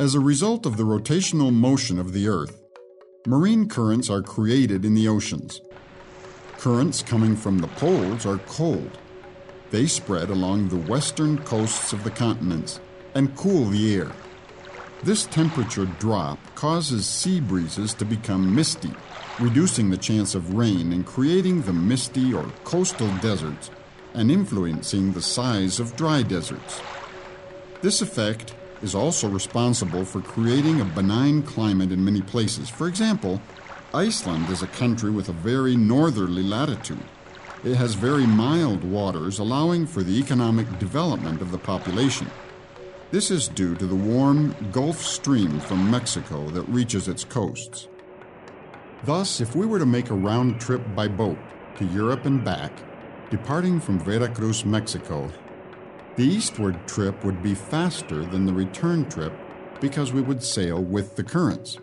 As a result of the rotational motion of the Earth, marine currents are created in the oceans. Currents coming from the poles are cold. They spread along the western coasts of the continents and cool the air. This temperature drop causes sea breezes to become misty, reducing the chance of rain and creating the misty or coastal deserts and influencing the size of dry deserts. This effect is also responsible for creating a benign climate in many places. For example, Iceland is a country with a very northerly latitude. It has very mild waters, allowing for the economic development of the population. This is due to the warm Gulf Stream from Mexico that reaches its coasts. Thus, if we were to make a round trip by boat to Europe and back, departing from Veracruz, Mexico, the eastward trip would be faster than the return trip because we would sail with the currents.